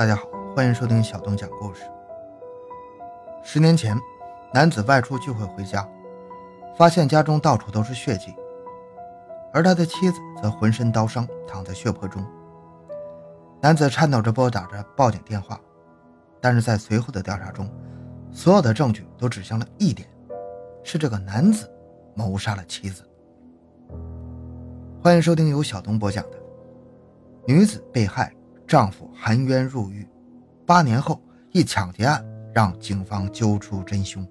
大家好，欢迎收听小东讲故事。十年前，男子外出聚会回家，发现家中到处都是血迹，而他的妻子则浑身刀伤，躺在血泊中。男子颤抖着拨打着报警电话，但是在随后的调查中，所有的证据都指向了一点，是这个男子谋杀了妻子。欢迎收听由小东播讲的《女子被害》。丈夫含冤入狱，八年后一抢劫案让警方揪出真凶。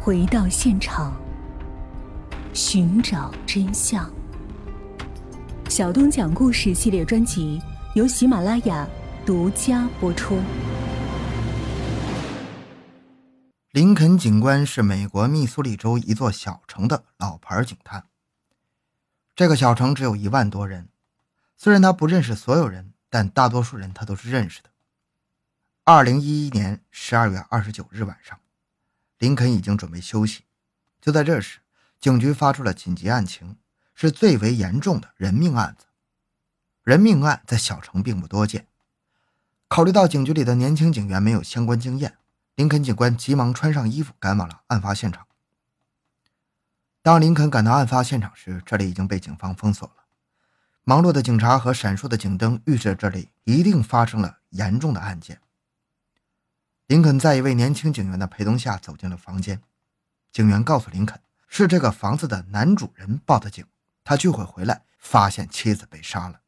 回到现场，寻找真相。小东讲故事系列专辑由喜马拉雅独家播出。林肯警官是美国密苏里州一座小城的老牌警探。这个小城只有一万多人。虽然他不认识所有人，但大多数人他都是认识的。二零一一年十二月二十九日晚上，林肯已经准备休息。就在这时，警局发出了紧急案情，是最为严重的人命案子。人命案在小城并不多见。考虑到警局里的年轻警员没有相关经验，林肯警官急忙穿上衣服赶往了案发现场。当林肯赶到案发现场时，这里已经被警方封锁了。忙碌的警察和闪烁的警灯预示着这里一定发生了严重的案件。林肯在一位年轻警员的陪同下走进了房间。警员告诉林肯，是这个房子的男主人报的警，他聚会回来发现妻子被杀了。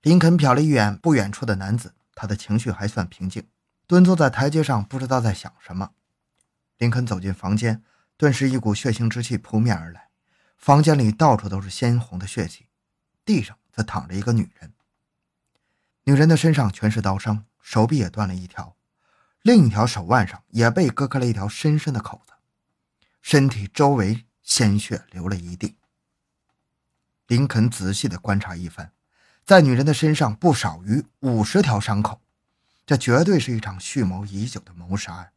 林肯瞟了一眼不远处的男子，他的情绪还算平静，蹲坐在台阶上，不知道在想什么。林肯走进房间，顿时一股血腥之气扑面而来。房间里到处都是鲜红的血迹，地上则躺着一个女人。女人的身上全是刀伤，手臂也断了一条，另一条手腕上也被割开了一条深深的口子，身体周围鲜血流了一地。林肯仔细地观察一番，在女人的身上不少于五十条伤口，这绝对是一场蓄谋已久的谋杀案。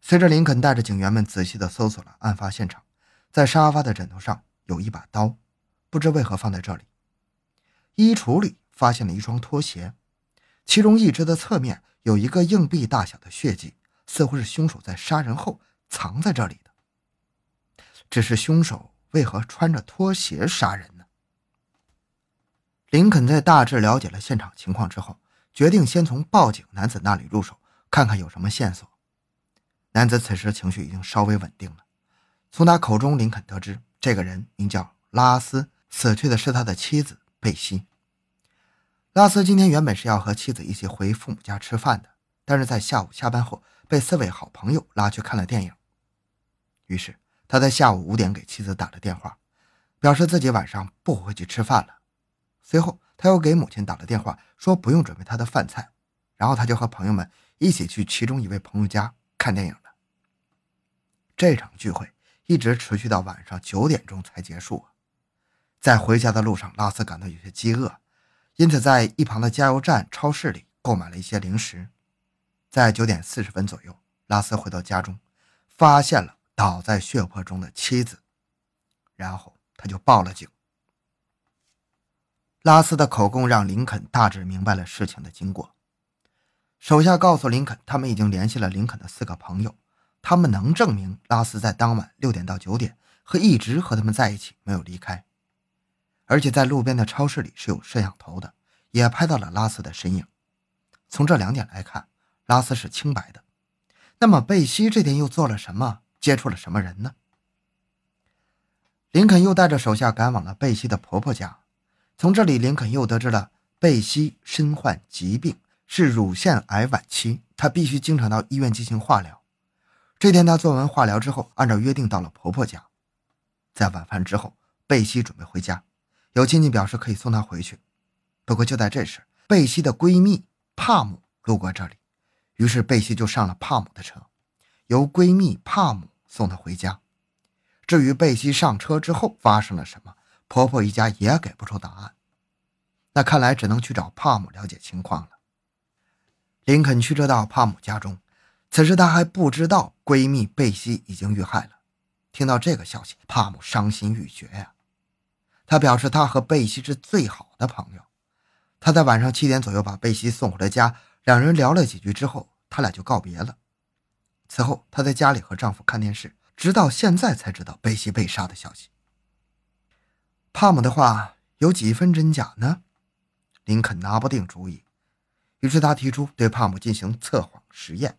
随着林肯带着警员们仔细地搜索了案发现场。在沙发的枕头上有一把刀，不知为何放在这里。衣橱里发现了一双拖鞋，其中一只的侧面有一个硬币大小的血迹，似乎是凶手在杀人后藏在这里的。只是凶手为何穿着拖鞋杀人呢？林肯在大致了解了现场情况之后，决定先从报警男子那里入手，看看有什么线索。男子此时情绪已经稍微稳定了。从他口中，林肯得知这个人名叫拉斯，死去的是他的妻子贝西。拉斯今天原本是要和妻子一起回父母家吃饭的，但是在下午下班后被四位好朋友拉去看了电影。于是他在下午五点给妻子打了电话，表示自己晚上不回去吃饭了。随后他又给母亲打了电话，说不用准备他的饭菜，然后他就和朋友们一起去其中一位朋友家看电影了。这场聚会。一直持续到晚上九点钟才结束。在回家的路上，拉斯感到有些饥饿，因此在一旁的加油站、超市里购买了一些零食。在九点四十分左右，拉斯回到家中，发现了倒在血泊中的妻子，然后他就报了警。拉斯的口供让林肯大致明白了事情的经过。手下告诉林肯，他们已经联系了林肯的四个朋友。他们能证明拉斯在当晚六点到九点和一直和他们在一起，没有离开，而且在路边的超市里是有摄像头的，也拍到了拉斯的身影。从这两点来看，拉斯是清白的。那么贝西这天又做了什么？接触了什么人呢？林肯又带着手下赶往了贝西的婆婆家，从这里林肯又得知了贝西身患疾病，是乳腺癌晚期，她必须经常到医院进行化疗。这天，她做完化疗之后，按照约定到了婆婆家。在晚饭之后，贝西准备回家，有亲戚表示可以送她回去。不过就在这时，贝西的闺蜜帕姆路过这里，于是贝西就上了帕姆的车，由闺蜜帕姆送她回家。至于贝西上车之后发生了什么，婆婆一家也给不出答案。那看来只能去找帕姆了解情况了。林肯驱车到帕姆家中。此时她还不知道闺蜜贝西已经遇害了。听到这个消息，帕姆伤心欲绝呀。他表示他和贝西是最好的朋友，他在晚上七点左右把贝西送回了家，两人聊了几句之后，他俩就告别了。此后，她在家里和丈夫看电视，直到现在才知道贝西被杀的消息。帕姆的话有几分真假呢？林肯拿不定主意，于是他提出对帕姆进行测谎实验。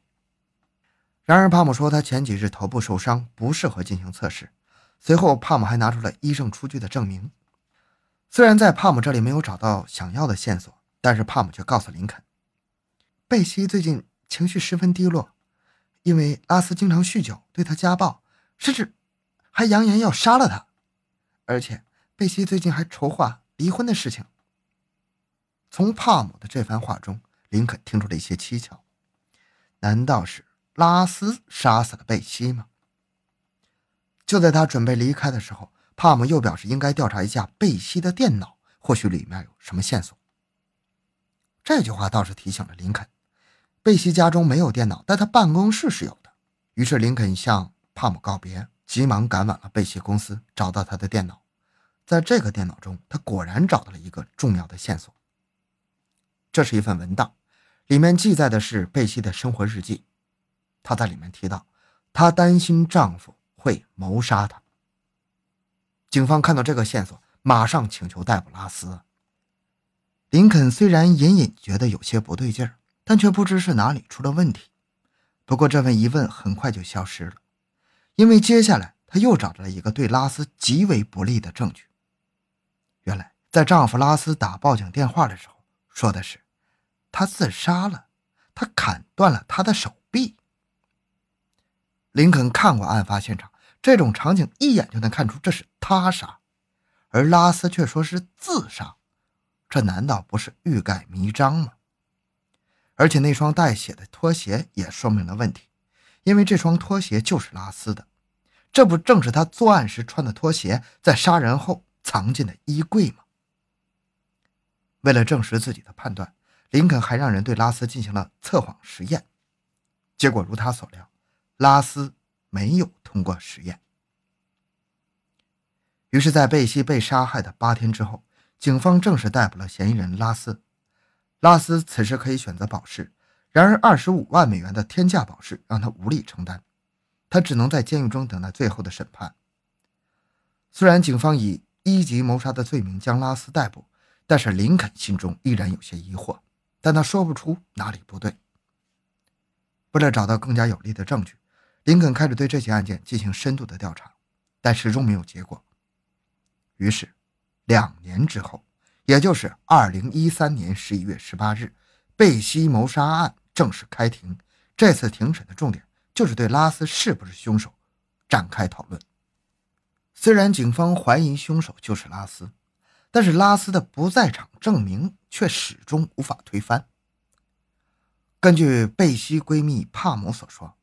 然而，帕姆说他前几日头部受伤，不适合进行测试。随后，帕姆还拿出了医生出具的证明。虽然在帕姆这里没有找到想要的线索，但是帕姆却告诉林肯，贝西最近情绪十分低落，因为拉斯经常酗酒，对他家暴，甚至还扬言要杀了他。而且，贝西最近还筹划离婚的事情。从帕姆的这番话中，林肯听出了一些蹊跷。难道是拉斯杀死了贝西吗？就在他准备离开的时候。帕姆又表示，应该调查一下贝西的电脑，或许里面有什么线索。这句话倒是提醒了林肯，贝西家中没有电脑，但他办公室是有的。于是林肯向帕姆告别，急忙赶往了贝西公司，找到他的电脑。在这个电脑中，他果然找到了一个重要的线索。这是一份文档，里面记载的是贝西的生活日记。她在里面提到，她担心丈夫会谋杀她。警方看到这个线索，马上请求逮捕拉斯。林肯虽然隐隐觉得有些不对劲儿，但却不知是哪里出了问题。不过这份疑问很快就消失了，因为接下来他又找到了一个对拉斯极为不利的证据。原来，在丈夫拉斯打报警电话的时候，说的是他自杀了，他砍断了他的手臂。林肯看过案发现场。这种场景一眼就能看出这是他杀，而拉斯却说是自杀，这难道不是欲盖弥彰吗？而且那双带血的拖鞋也说明了问题，因为这双拖鞋就是拉斯的，这不正是他作案时穿的拖鞋，在杀人后藏进的衣柜吗？为了证实自己的判断，林肯还让人对拉斯进行了测谎实验，结果如他所料，拉斯。没有通过实验。于是，在贝西被杀害的八天之后，警方正式逮捕了嫌疑人拉斯。拉斯此时可以选择保释，然而二十五万美元的天价保释让他无力承担，他只能在监狱中等待最后的审判。虽然警方以一级谋杀的罪名将拉斯逮捕，但是林肯心中依然有些疑惑，但他说不出哪里不对。为了找到更加有力的证据。林肯开始对这起案件进行深度的调查，但始终没有结果。于是，两年之后，也就是二零一三年十一月十八日，贝西谋杀案正式开庭。这次庭审的重点就是对拉斯是不是凶手展开讨论。虽然警方怀疑凶手就是拉斯，但是拉斯的不在场证明却始终无法推翻。根据贝西闺蜜帕姆所说。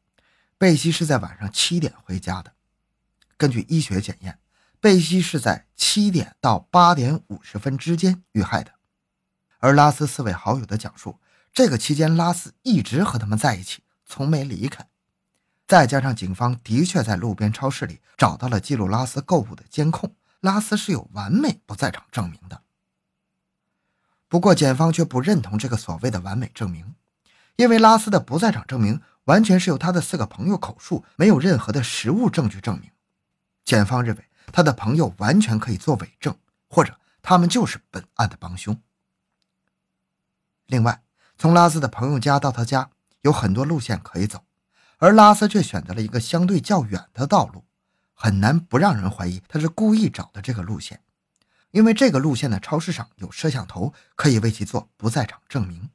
贝西是在晚上七点回家的。根据医学检验，贝西是在七点到八点五十分之间遇害的。而拉斯四位好友的讲述，这个期间拉斯一直和他们在一起，从没离开。再加上警方的确在路边超市里找到了记录拉斯购物的监控，拉斯是有完美不在场证明的。不过，检方却不认同这个所谓的完美证明，因为拉斯的不在场证明。完全是由他的四个朋友口述，没有任何的实物证据证明。检方认为他的朋友完全可以做伪证，或者他们就是本案的帮凶。另外，从拉斯的朋友家到他家有很多路线可以走，而拉斯却选择了一个相对较远的道路，很难不让人怀疑他是故意找的这个路线，因为这个路线的超市上有摄像头，可以为其做不在场证明。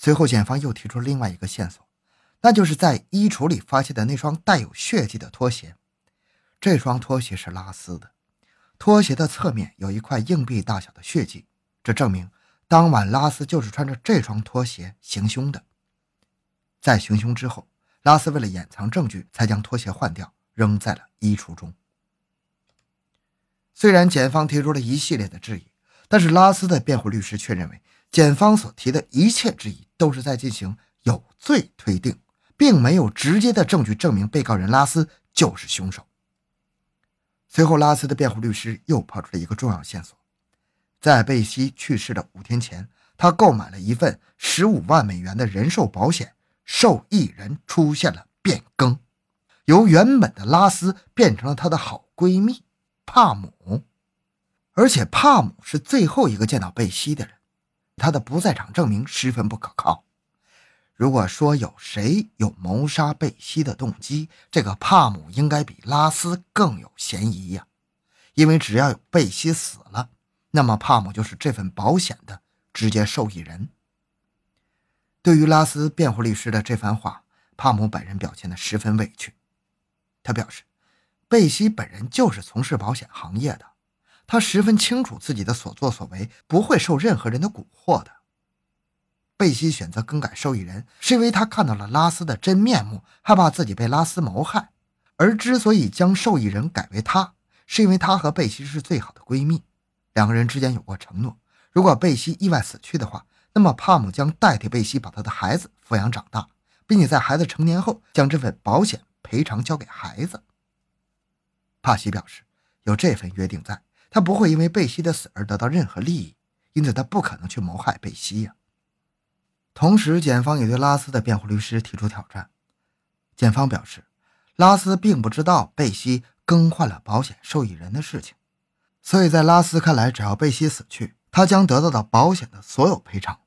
随后，检方又提出另外一个线索，那就是在衣橱里发现的那双带有血迹的拖鞋。这双拖鞋是拉丝的，拖鞋的侧面有一块硬币大小的血迹，这证明当晚拉斯就是穿着这双拖鞋行凶的。在行凶之后，拉斯为了掩藏证据，才将拖鞋换掉，扔在了衣橱中。虽然检方提出了一系列的质疑，但是拉斯的辩护律师却认为。检方所提的一切质疑都是在进行有罪推定，并没有直接的证据证明被告人拉斯就是凶手。随后，拉斯的辩护律师又抛出了一个重要线索：在贝西去世的五天前，他购买了一份十五万美元的人寿保险，受益人出现了变更，由原本的拉斯变成了她的好闺蜜帕姆，而且帕姆是最后一个见到贝西的人，他的不在场证明十分不可靠。如果说有谁有谋杀贝西的动机，这个帕姆应该比拉斯更有嫌疑呀，因为只要有贝西死了。那么，帕姆就是这份保险的直接受益人。对于拉斯辩护律师的这番话，帕姆本人表现得十分委屈。他表示，贝西本人就是从事保险行业的，他十分清楚自己的所作所为不会受任何人的蛊惑的。贝西选择更改受益人，是因为他看到了拉斯的真面目，害怕自己被拉斯谋害。而之所以将受益人改为他，是因为他和贝西是最好的闺蜜。两个人之间有过承诺，如果贝西意外死去的话，那么帕姆将代替贝西把他的孩子抚养长大，并且在孩子成年后将这份保险赔偿交给孩子。帕西表示，有这份约定在，他不会因为贝西的死而得到任何利益，因此他不可能去谋害贝西呀。同时，检方也对拉斯的辩护律师提出挑战。检方表示，拉斯并不知道贝西更换了保险受益人的事情。所以在拉斯看来，只要贝西死去，他将得到的保险的所有赔偿。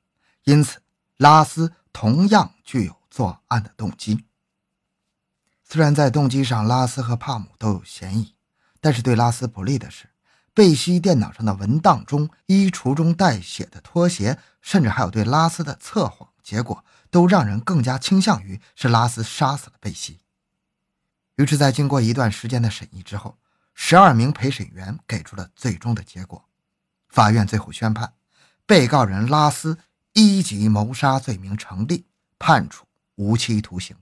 因此，拉斯同样具有作案的动机。虽然在动机上，拉斯和帕姆都有嫌疑，但是对拉斯不利的是，贝西电脑上的文档中衣橱中带血的拖鞋，甚至还有对拉斯的测谎结果，都让人更加倾向于是拉斯杀死了贝西。于是，在经过一段时间的审议之后。十二名陪审员给出了最终的结果，法院最后宣判，被告人拉斯一级谋杀罪名成立，判处无期徒刑。